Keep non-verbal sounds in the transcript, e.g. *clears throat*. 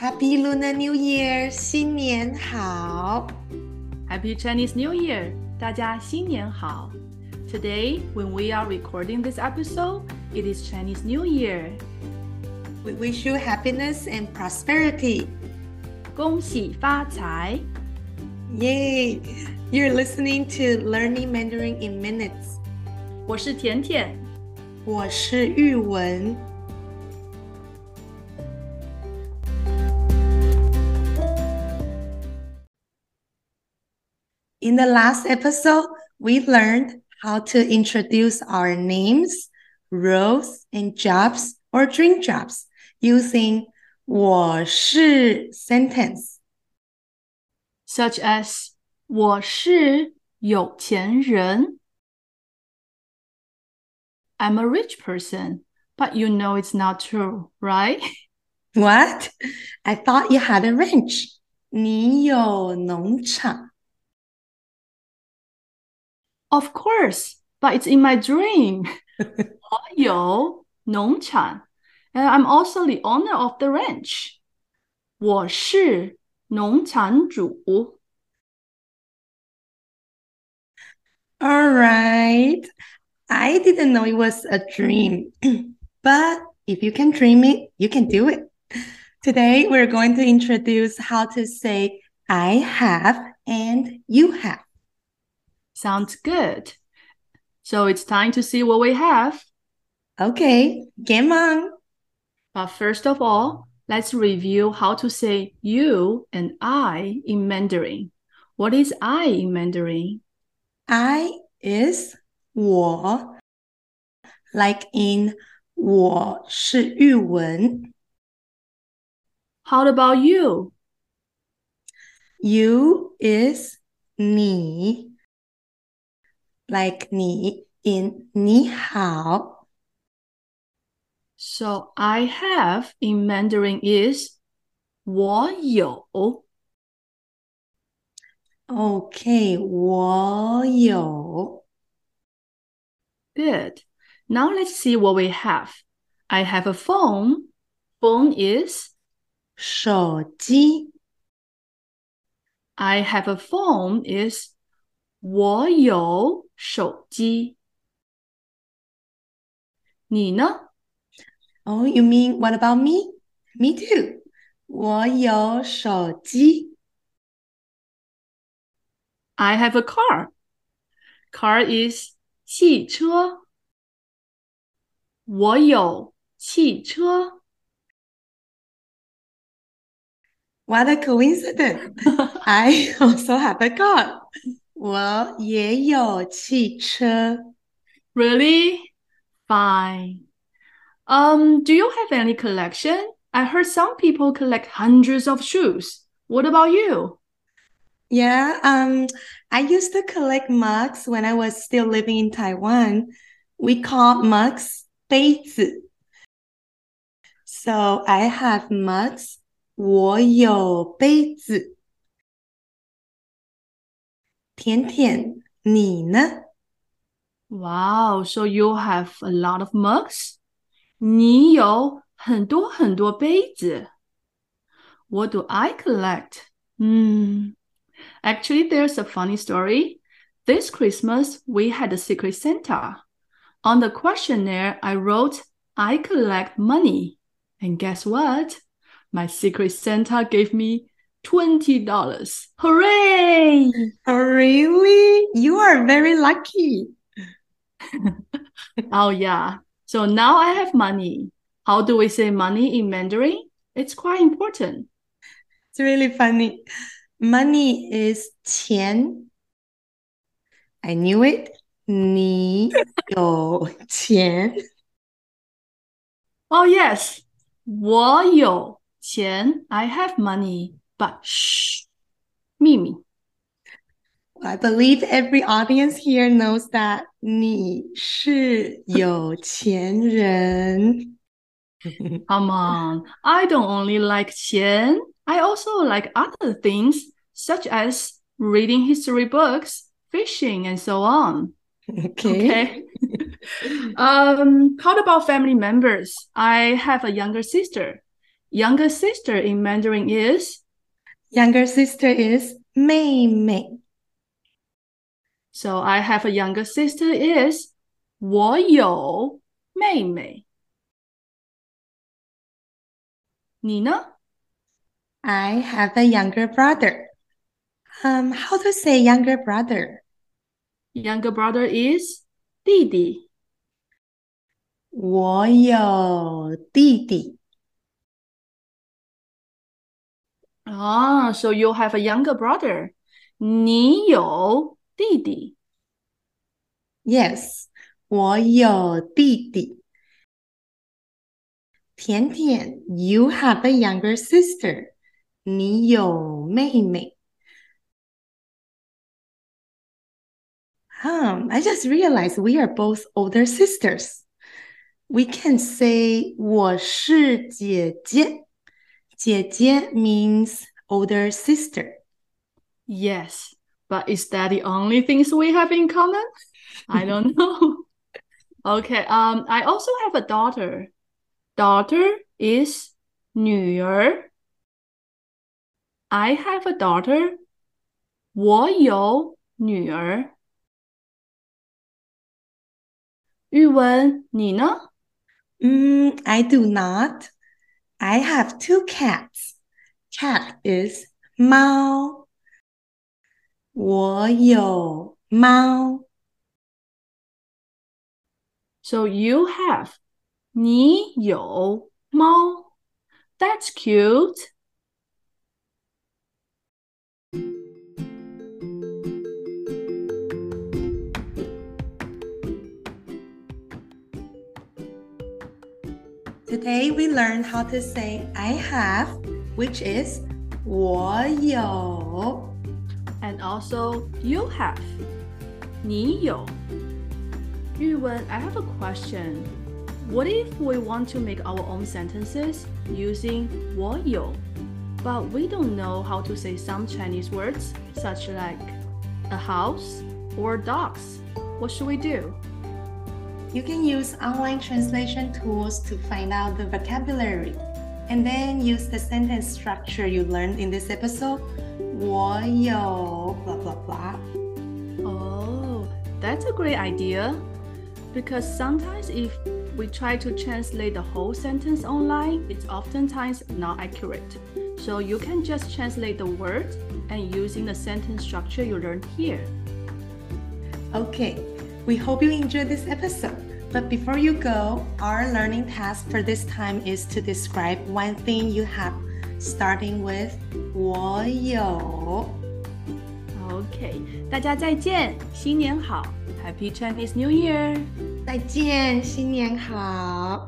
Happy Lunar New Year，新年好。 Happy Chinese New Year! 大家新年好. Today, when we are recording this episode, it is Chinese New Year. We wish you happiness and prosperity. 恭喜发财! Yay! You're listening to Learning Mandarin in Minutes. 我是甜甜。我是玉文。 In the last episode, we learned how to introduce our names, roles, and jobs or dream jobs using 我是 sentence. such as 我是有钱人. I'm a rich person, but you know it's not true, right? *laughs* What? I thought you had a ranch. 你有农场。 Of course, but it's in my dream. *laughs* 我有农场, and I'm also the owner of the ranch. 我是农场主. All right. I didn't know it was a dream. *clears throat* but if you can dream it, you can do it. Today, we're going to introduce how to say I have and you have. Sounds good. So it's time to see what we have. Okay, game on. But first of all, let's review how to say you and I in Mandarin. What is I in Mandarin? I is 我 like in 我是玉文 How about you? You is 你 like 你 in 你好 So I have in Mandarin is 我有. Okay, 我有 Good. Now let's see what we have. I have a phone. Phone is 手机 I have a phone is 我有 手机.你呢? Oh, you mean what about me? Me too. 我有手机 I have a car. Car is 汽车.我有汽车. What a coincidence! *laughs* I also have a car. 我也有汽车 Really? Fine. Um, do you have any collection? I heard some people collect hundreds of shoes. What about you? Yeah, um, I used to collect mugs when I was still living in Taiwan. We call mugs 杯子. So I have mugs. 我有杯子。 甜甜，你呢？ Wow, so you have a lot of mugs? 你有很多很多杯子. What do I collect? Hmm. Actually, there's a funny story. This Christmas, we had a secret Santa. On the questionnaire, I wrote, I collect money. And guess what? My secret Santa gave me $20. Hooray! Oh, really? You are very lucky. *laughs* Oh, yeah. So now I have money. How do we say money in Mandarin? It's quite important. It's really funny. Money is 钱. I knew it. 你有钱. *laughs* Oh, yes. 我有钱. I have money. But shh. 秘密. I believe every audience here knows that 你是有钱人. Come on. *laughs* I don't only like 钱. I also like other things, such as reading history books, fishing, and so on. Okay. Okay. *laughs* um, how about family members? I have a younger sister. Younger sister in Mandarin is Younger sister is 妹妹。 so I have a younger sister is 我有妹妹。你呢？ I have a younger brother. Um, how to say younger brother? Younger brother is 弟弟。我有弟弟。 Ah, so you have a younger brother. 你有弟弟。 Yes, 我有弟弟。甜甜，you have a younger sister. 你有妹妹。Um, I just realized we are both older sisters. We can say 我是姐姐。 姐姐 means older sister. Yes, but is that the only things we have in common? I don't *laughs* know. Okay, um, I also have a daughter. Daughter is 女儿。I have a daughter. 我有女儿。玉文，你呢？ Mm, I do not. I have two cats. Cat is 猫。我有猫。 So you have 你有猫。That's cute. Today we learned how to say I have, which is 我有。 And also, you have. 你有。玉文, I have a question. What if we want to make our own sentences using 我有, but we don't know how to say some Chinese words such like a house or dogs? What should we do? You can use online translation tools to find out the vocabulary and then use the sentence structure you learned in this episode. 我有 blah blah blah. Oh, that's a great idea. Because sometimes if we try to translate the whole sentence online, it's oftentimes not accurate. So you can just translate the words and using the sentence structure you learned here. Okay, we hope you enjoyed this episode. But before you go, our learning task for this time is to describe one thing you have, starting with 我有. OK，大家再见，新年好，Happy Chinese New Year！再见，新年好。